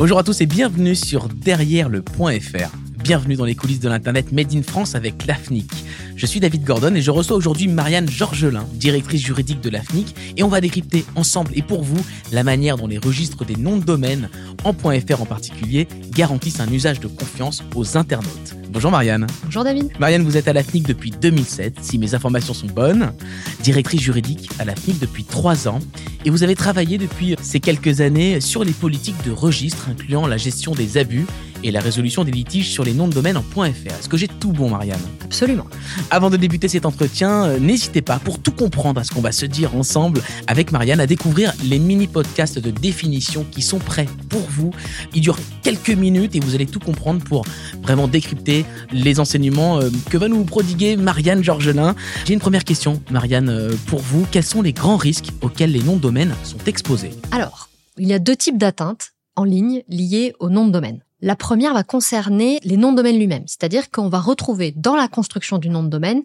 Bonjour à tous et bienvenue sur Derrière le point. Bienvenue dans les coulisses de l'Internet Made in France avec l'AFNIC. Je suis David Gordon et je reçois aujourd'hui Marianne Georgelin, directrice juridique de l'AFNIC, et on va décrypter ensemble et pour vous la manière dont les registres des noms de domaine, en .fr en particulier, garantissent un usage de confiance aux internautes. Bonjour Marianne. Bonjour David. Marianne, vous êtes à l'AFNIC depuis 2007, si mes informations sont bonnes, directrice juridique à l'AFNIC depuis 3 ans, et vous avez travaillé depuis ces quelques années sur les politiques de registre incluant la gestion des abus et la résolution des litiges sur les noms de domaine en .fr. Est-ce que j'ai tout bon, Marianne? Absolument. Avant de débuter cet entretien, euh, n'hésitez pas, pour tout comprendre à ce qu'on va se dire ensemble avec Marianne, à découvrir les mini-podcasts de définition qui sont prêts pour vous. Ils durent quelques minutes et vous allez tout comprendre pour vraiment décrypter les enseignements euh, que va nous prodiguer Marianne Georgelin. J'ai une première question, Marianne, euh, pour vous. Quels sont les grands risques auxquels les noms de domaine sont exposés? Alors, il y a deux types d'atteintes en ligne liées au nom de domaine. La première va concerner les noms de domaine lui-même, c'est-à-dire qu'on va retrouver dans la construction du nom de domaine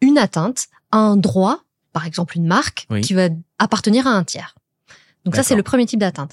une atteinte à un droit, par exemple une marque, qui va appartenir à un tiers. Donc ça, c'est le premier type d'atteinte.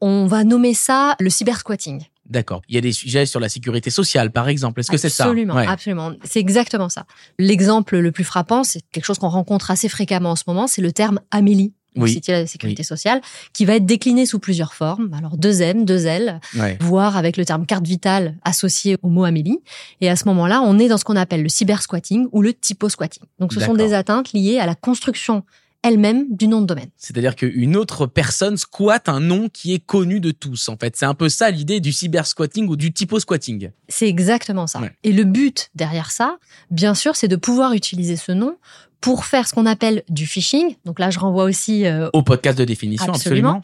On va nommer ça le cybersquatting. D'accord. Il y a des sujets sur la sécurité sociale, par exemple. Est-ce que c'est ça? Absolument, absolument. C'est exactement ça. L'exemple le plus frappant, c'est quelque chose qu'on rencontre assez fréquemment en ce moment, c'est le terme Amélie oui. la sécurité sociale, qui va être décliné sous plusieurs formes. Alors deux M, deux L, voire avec le terme carte vitale associé au mot Amélie. Et à ce moment-là, on est dans ce qu'on appelle le cybersquatting ou le typo-squatting. Donc ce sont des atteintes liées à la construction elle-même du nom de domaine. C'est-à-dire qu'une autre personne squatte un nom qui est connu de tous, en fait. C'est un peu ça l'idée du cybersquatting ou du typo-squatting. C'est exactement ça. Et le but derrière ça, bien sûr, c'est de pouvoir utiliser ce nom pour faire ce qu'on appelle du phishing. Donc là, je renvoie aussi euh, au podcast de définition, absolument,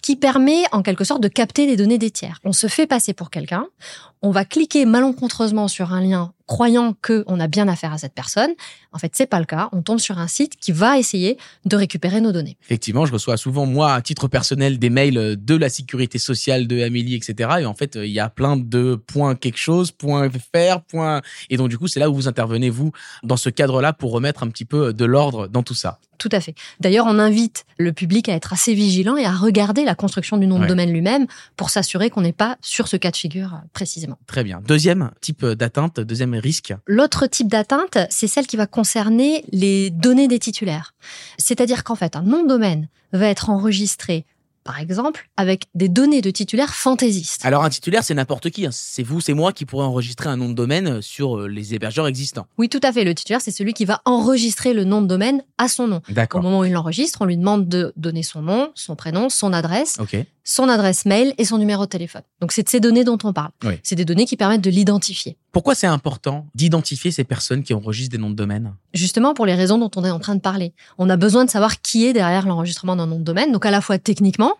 qui permet en quelque sorte de capter les données des tiers. On se fait passer pour quelqu'un, on va cliquer malencontreusement sur un lien croyant que on a bien affaire à cette personne. En fait, c'est pas le cas. On tombe sur un site qui va essayer de récupérer nos données. Effectivement, je reçois souvent moi à titre personnel des mails de la sécurité sociale de Amélie, etc. Et en fait, il y a plein de points quelque chose, point faire, point. Et donc du coup, c'est là où vous intervenez vous dans ce cadre-là pour remettre un petit peu de l'ordre dans tout ça. Tout à fait. D'ailleurs, on invite le public à être assez vigilant et à regarder la construction du nom de domaine lui-même pour s'assurer qu'on n'est pas sur ce cas de figure euh, précisément. Très bien. Deuxième type d'atteinte, deuxième risque. L'autre type d'atteinte, c'est celle qui va concerner les données des titulaires. C'est-à-dire qu'en fait, un nom de domaine va être enregistré par exemple, avec des données de titulaires fantaisistes. Alors un titulaire, c'est n'importe qui. Hein. C'est vous, c'est moi qui pourrais enregistrer un nom de domaine euh, sur euh, les hébergeurs existants. Oui, tout à fait. Le titulaire, c'est celui qui va enregistrer le nom de domaine à son nom. Au moment où il l'enregistre, on lui demande de donner son nom, son prénom, son adresse, son adresse mail et son numéro de téléphone. Donc c'est de ces données dont on parle. C'est des données qui permettent de l'identifier. Pourquoi c'est important d'identifier ces personnes qui enregistrent des noms de domaine? Justement pour les raisons dont on est en train de parler. On a besoin de savoir qui est derrière l'enregistrement d'un nom de domaine, donc à la fois techniquement,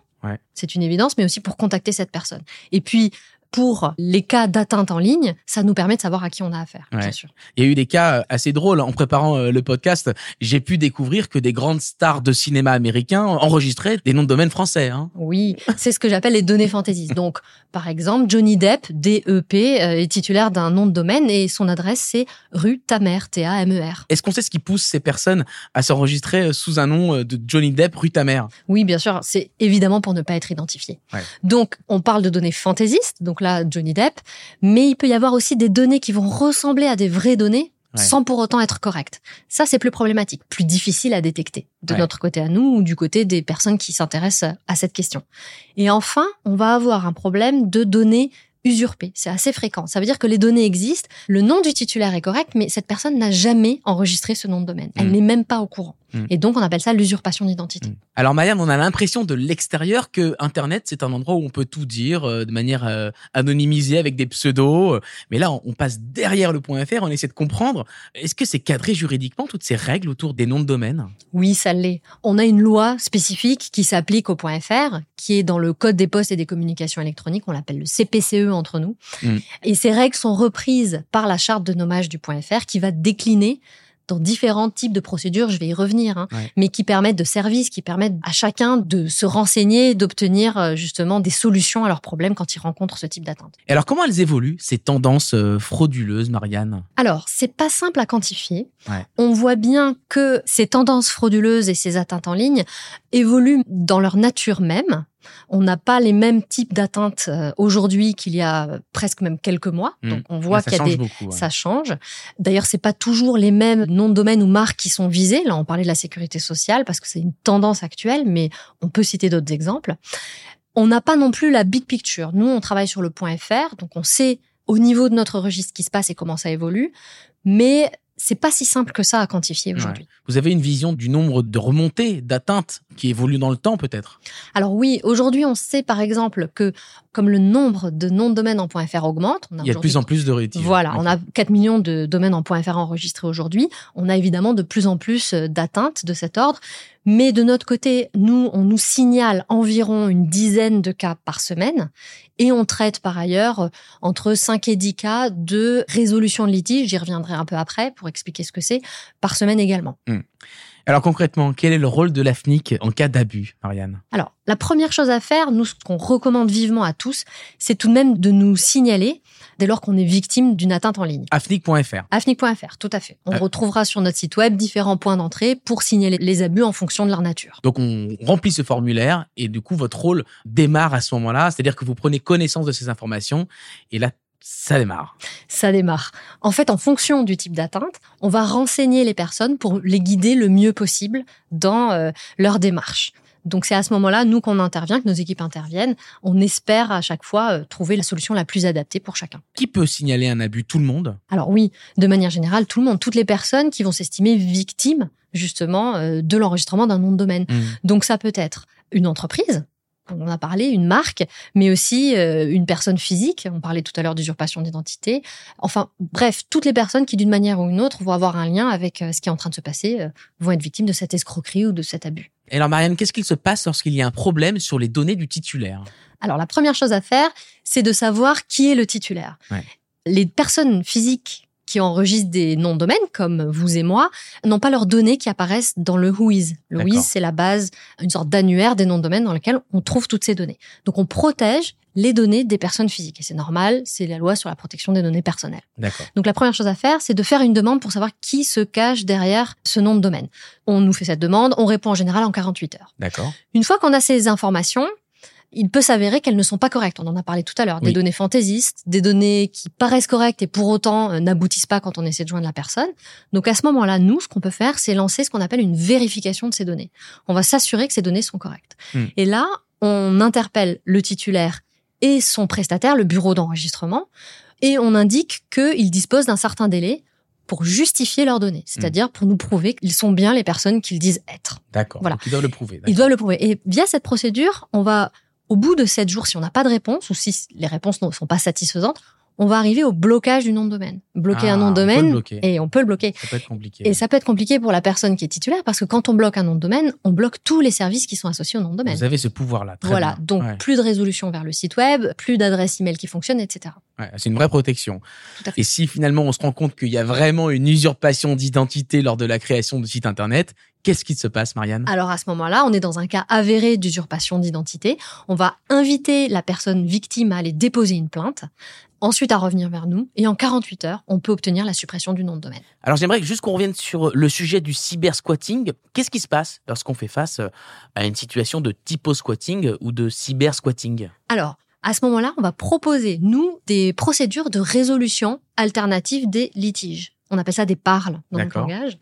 c'est une évidence, mais aussi pour contacter cette personne. Et puis, pour les cas d'atteinte en ligne, ça nous permet de savoir à qui on a affaire, bien sûr. Il y a eu des cas euh, assez drôles. En préparant euh, le podcast, j'ai pu découvrir que des grandes stars de cinéma américains enregistraient des noms de domaine français. Hein. Oui, c'est ce que j'appelle les données fantaisies. Donc, par exemple, Johnny Depp, DEP, euh, est titulaire d'un nom de domaine et son adresse, c'est rue Tamer, T-A-M-E-R. Est-ce qu'on sait ce qui pousse ces personnes à s'enregistrer sous un nom de Johnny Depp, rue Tamer? Oui, bien sûr. C'est évidemment pour ne pas être identifié. Donc, on parle de données fantaisistes. Donc, là Johnny Depp, mais il peut y avoir aussi des données qui vont ressembler à des vraies données sans pour autant être correctes. Ça, c'est plus problématique, plus difficile à détecter de notre côté à nous ou du côté des personnes qui s'intéressent à cette question. Et enfin, on va avoir un problème de données usurpées. C'est assez fréquent. Ça veut dire que les données existent, le nom du titulaire est correct, mais cette personne n'a jamais enregistré ce nom de domaine. Elle mm. n'est même pas au courant. Mm. Et donc, on appelle ça l'usurpation d'identité. Mm. Alors, Marianne, on a l'impression de l'extérieur que Internet, c'est un endroit où on peut tout dire euh, de manière euh, anonymisée avec des pseudos. Mais là, on, passe derrière le point .fr, on essaie de comprendre. Est-ce que c'est cadré juridiquement, toutes ces règles autour des noms de domaine? Oui, ça l'est. On a une loi spécifique qui s'applique au point .fr, qui est dans le Code des postes et des communications électroniques. On l'appelle le CPCE entre nous. Mm. Et ces règles sont reprises par la charte de nommage du point .fr qui va décliner dans différents types de procédures, je vais y revenir, hein, mais qui permettent de services, qui permettent à chacun de se renseigner, d'obtenir euh, justement des solutions à leurs problèmes quand ils rencontrent ce type d'atteinte. Et alors comment elles évoluent ces tendances euh, frauduleuses, Marianne? Alors c'est pas simple à quantifier. On voit bien que ces tendances frauduleuses et ces atteintes en ligne évoluent dans leur nature même On n'a pas les mêmes types d'atteintes euh, aujourd'hui qu'il y a presque même quelques mois. Hmm. Donc on voit qu'il y a change des beaucoup, ouais. ça change. D'ailleurs, c'est pas toujours les mêmes noms de domaine ou marques qui sont visés. Là, on parlait de la sécurité sociale parce que c'est une tendance actuelle, mais on peut citer d'autres exemples. On n'a pas non plus la big picture. Nous, on travaille sur le point .fr, donc on sait au niveau de notre registre ce qui se passe et comment ça évolue, mais c'est pas si simple que ça à quantifier aujourd'hui. Vous avez une vision du nombre de remontées, d'atteintes qui évoluent dans le temps peut-être? Alors oui, aujourd'hui, on sait par exemple que comme le nombre de noms de domaine en .fr augmente, on a Il y a de plus en plus de rétives. Voilà, on a 4 millions de domaines en .fr enregistrés aujourd'hui. On a évidemment de plus en plus euh, d'atteintes de cet ordre. Mais de notre côté, nous, on nous signale environ une dizaine de cas par semaine. Et on traite par ailleurs euh, entre 5 et 10 cas de résolution de litige. J'y reviendrai un peu après pour expliquer ce que c'est par semaine également. Alors concrètement, quel est le rôle de l'AFNIC en cas d'abus, Marianne? Alors, la première chose à faire, nous, ce qu'on recommande vivement à tous, c'est tout de même de nous signaler dès lors qu'on est victime d'une atteinte en ligne. AFNIC.fr. afnic.fr, tout à fait. On Euh. retrouvera sur notre site web différents points d'entrée pour signaler les abus en fonction de leur nature. Donc on remplit ce formulaire et du coup votre rôle démarre à ce moment-là, c'est-à-dire que vous prenez connaissance de ces informations et là ça démarre. Ça démarre. En fait, en fonction du type d'atteinte, on va renseigner les personnes pour les guider le mieux possible dans euh, leur démarche. Donc c'est à ce moment-là, nous, qu'on intervient, que nos équipes interviennent. On espère à chaque fois euh, trouver la solution la plus adaptée pour chacun. Qui peut signaler un abus? Tout le monde? Alors oui, de manière générale, tout le monde, toutes les personnes qui vont s'estimer victimes justement euh, de l'enregistrement d'un nom de domaine. Donc ça peut être une entreprise, on en a parlé, une marque, mais aussi euh, une personne physique. On parlait tout à l'heure d'usurpation d'identité. Enfin, bref, toutes les personnes qui, d'une manière ou une autre, vont avoir un lien avec euh, ce qui est en train de se passer, euh, vont être victimes de cette escroquerie ou de cet abus. Et alors Marianne, qu'est-ce qu'il se passe lorsqu'il y a un problème sur les données du titulaire? Alors, la première chose à faire, c'est de savoir qui est le titulaire. Ouais. Les personnes physiques qui enregistrent des noms de domaine, comme vous et moi, n'ont pas leurs données qui apparaissent dans le WHOIS. Le. WHOIS, c'est la base, une sorte d'annuaire des noms de domaine dans lequel on trouve toutes ces données. Donc, on protège les données des personnes physiques. Et c'est normal, c'est la loi sur la protection des données personnelles. Donc, la première chose à faire, c'est de faire une demande pour savoir qui se cache derrière ce nom de domaine. On nous fait cette demande, on répond en général en 48 heures. D'accord. Une fois qu'on a ces informations, il peut s'avérer qu'elles ne sont pas correctes. On en a parlé tout à l'heure. Des Oui. données fantaisistes, des données qui paraissent correctes et pour autant euh, n'aboutissent pas quand on essaie de joindre la personne. Donc à ce moment-là, nous, ce qu'on peut faire, c'est lancer ce qu'on appelle une vérification de ces données. On va s'assurer que ces données sont correctes. Hmm. Et là, on interpelle le titulaire et son prestataire, le bureau d'enregistrement, et on indique qu'ils disposent d'un certain délai pour justifier leurs données, c'est-à-dire pour nous prouver qu'ils sont bien les personnes qu'ils disent être. D'accord. Voilà. Donc ils doivent le prouver. Ils doivent le prouver. Et via cette procédure, on va, au bout de sept jours, si on n'a pas de réponse ou si les réponses ne sont pas satisfaisantes, on va arriver au blocage du nom de domaine. Bloquer Ah, un nom de le domaine et on peut le bloquer. Ça peut être compliqué. Et ça peut être compliqué pour la personne qui est titulaire parce que quand on bloque un nom de domaine, on bloque tous les services qui sont associés au nom de domaine. Vous avez ce pouvoir-là. Voilà, bien. donc Ouais. plus de résolution vers le site web, plus d'adresses email qui fonctionnent, etc. Ouais, c'est une vraie protection. Tout à fait. Et si finalement on se rend compte qu'il y a vraiment une usurpation d'identité lors de la création de site internet, qu'est-ce qui se passe, Marianne? Alors à ce moment-là, on est dans un cas avéré d'usurpation d'identité. On va inviter la personne victime à aller déposer une plainte, ensuite à revenir vers nous, et en 48 heures, on peut obtenir la suppression du nom de domaine. Alors j'aimerais juste qu'on revienne sur le sujet du cybersquatting. Qu'est-ce qui se passe lorsqu'on fait face euh, à une situation de typo-squatting ou de cybersquatting? Alors, à ce moment-là, on va proposer, nous, des procédures de résolution alternative des litiges. On appelle ça des parles dans notre langage.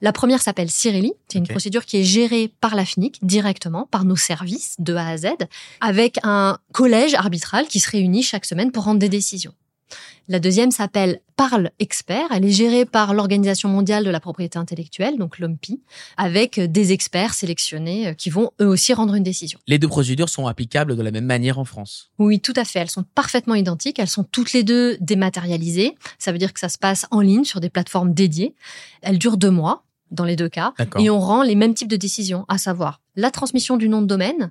La première s'appelle Cirelli. C'est une procédure qui est gérée par la FNIC directement, par nos services de A à Z, avec un collège arbitral qui se réunit chaque semaine pour rendre des décisions. La deuxième s'appelle Parle Expert. Elle est gérée par l'Organisation mondiale de la propriété intellectuelle, donc l'OMPI, avec des experts sélectionnés euh, qui vont eux aussi rendre une décision. Les deux procédures sont applicables de la même manière en France. Oui, tout à fait. Elles sont parfaitement identiques. Elles sont toutes les deux dématérialisées. Ça veut dire que ça se passe en ligne sur des plateformes dédiées. Elles durent deux mois dans les deux cas. Et on rend les mêmes types de décisions, à savoir la transmission du nom de domaine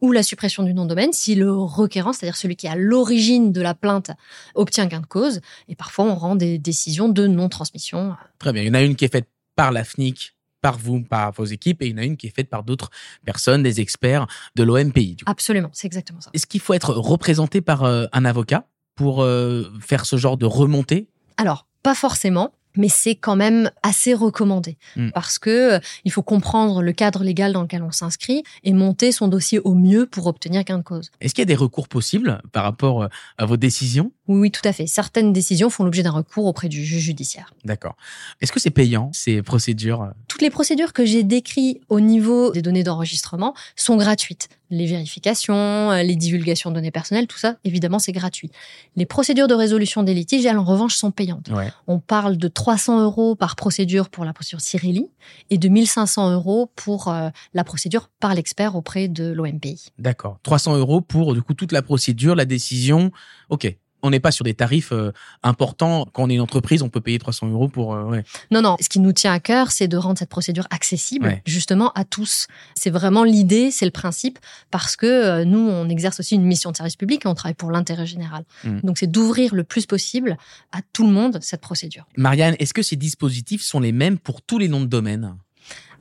ou la suppression du nom de domaine si le requérant, c'est-à-dire celui qui est à l'origine de la plainte, obtient gain de cause. Et parfois, on rend des décisions de non-transmission. Très bien. Il y en a une qui est faite par la FNIC, par vous, par vos équipes, et il y en a une qui est faite par d'autres personnes, des experts de l'OMPI. Absolument, c'est exactement ça. Est-ce qu'il faut être représenté par euh, un avocat pour euh, faire ce genre de remontée? Alors, pas forcément, mais c'est quand même assez recommandé mm. parce que euh, il faut comprendre le cadre légal dans lequel on s'inscrit et monter son dossier au mieux pour obtenir gain de cause. Est-ce qu'il y a des recours possibles par rapport euh, à vos décisions? Oui, oui, tout à fait. Certaines décisions font l'objet d'un recours auprès du juge judiciaire. D'accord. Est-ce que c'est payant ces procédures? Toutes les procédures que j'ai décrites au niveau des données d'enregistrement sont gratuites les vérifications, euh, les divulgations de données personnelles, tout ça, évidemment, c'est gratuit. Les procédures de résolution des litiges, elles, en revanche, sont payantes. On parle de 300 euros par procédure pour la procédure Cirelli et de 1500 euros pour euh, la procédure par l'expert auprès de l'OMPI. D'accord. 300 euros pour, du coup, toute la procédure, la décision. OK on n'est pas sur des tarifs euh, importants. Quand on est une entreprise, on peut payer 300 euros pour. Euh, non, non. Ce qui nous tient à cœur, c'est de rendre cette procédure accessible, justement, à tous. C'est vraiment l'idée, c'est le principe, parce que euh, nous, on exerce aussi une mission de service public et on travaille pour l'intérêt général. Hmm. Donc, c'est d'ouvrir le plus possible à tout le monde cette procédure. Marianne, est-ce que ces dispositifs sont les mêmes pour tous les noms de domaine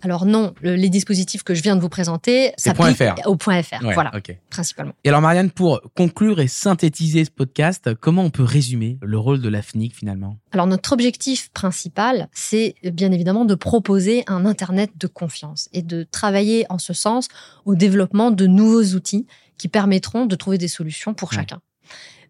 alors non, les dispositifs que je viens de vous présenter s'appliquent au point .fr, voilà, principalement. Et alors Marianne, pour conclure et synthétiser ce podcast, comment on peut résumer le rôle de l'AFNIC finalement? Alors notre objectif principal, c'est bien évidemment de proposer un Internet de confiance et de travailler en ce sens au développement de nouveaux outils qui permettront de trouver des solutions pour chacun.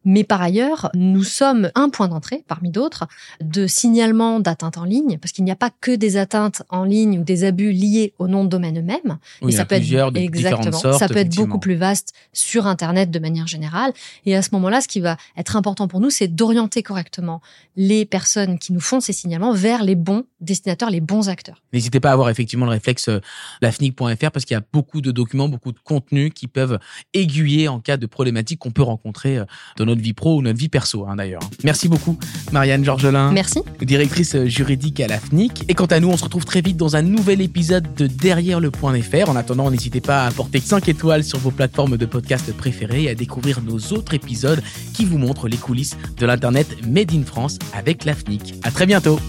Mais par ailleurs, nous sommes un point d'entrée, parmi d'autres, de signalement d'atteintes en ligne, parce qu'il n'y a pas que des atteintes en ligne ou des abus liés au nom de domaine eux-mêmes. Oui, ça peut être exactement, sortes, ça peut être beaucoup plus vaste sur Internet de manière générale. Et à ce moment-là, ce qui va être important pour nous, c'est d'orienter correctement les personnes qui nous font ces signalements vers les bons destinateurs, les bons acteurs. N'hésitez pas à avoir effectivement le réflexe euh, lafnic.fr parce qu'il y a beaucoup de documents, beaucoup de contenus qui peuvent aiguiller en cas de problématiques qu'on peut rencontrer euh, dans notre vie pro ou notre vie perso hein, d'ailleurs. Merci beaucoup Marianne Georgelin. Merci. Directrice juridique à l'AFNIC. Et quant à nous, on se retrouve très vite dans un nouvel épisode de Derrière le point .fr. En attendant, n'hésitez pas à apporter 5 étoiles sur vos plateformes de podcast préférées et à découvrir nos autres épisodes qui vous montrent les coulisses de l'Internet Made in France avec l'AFNIC. À très bientôt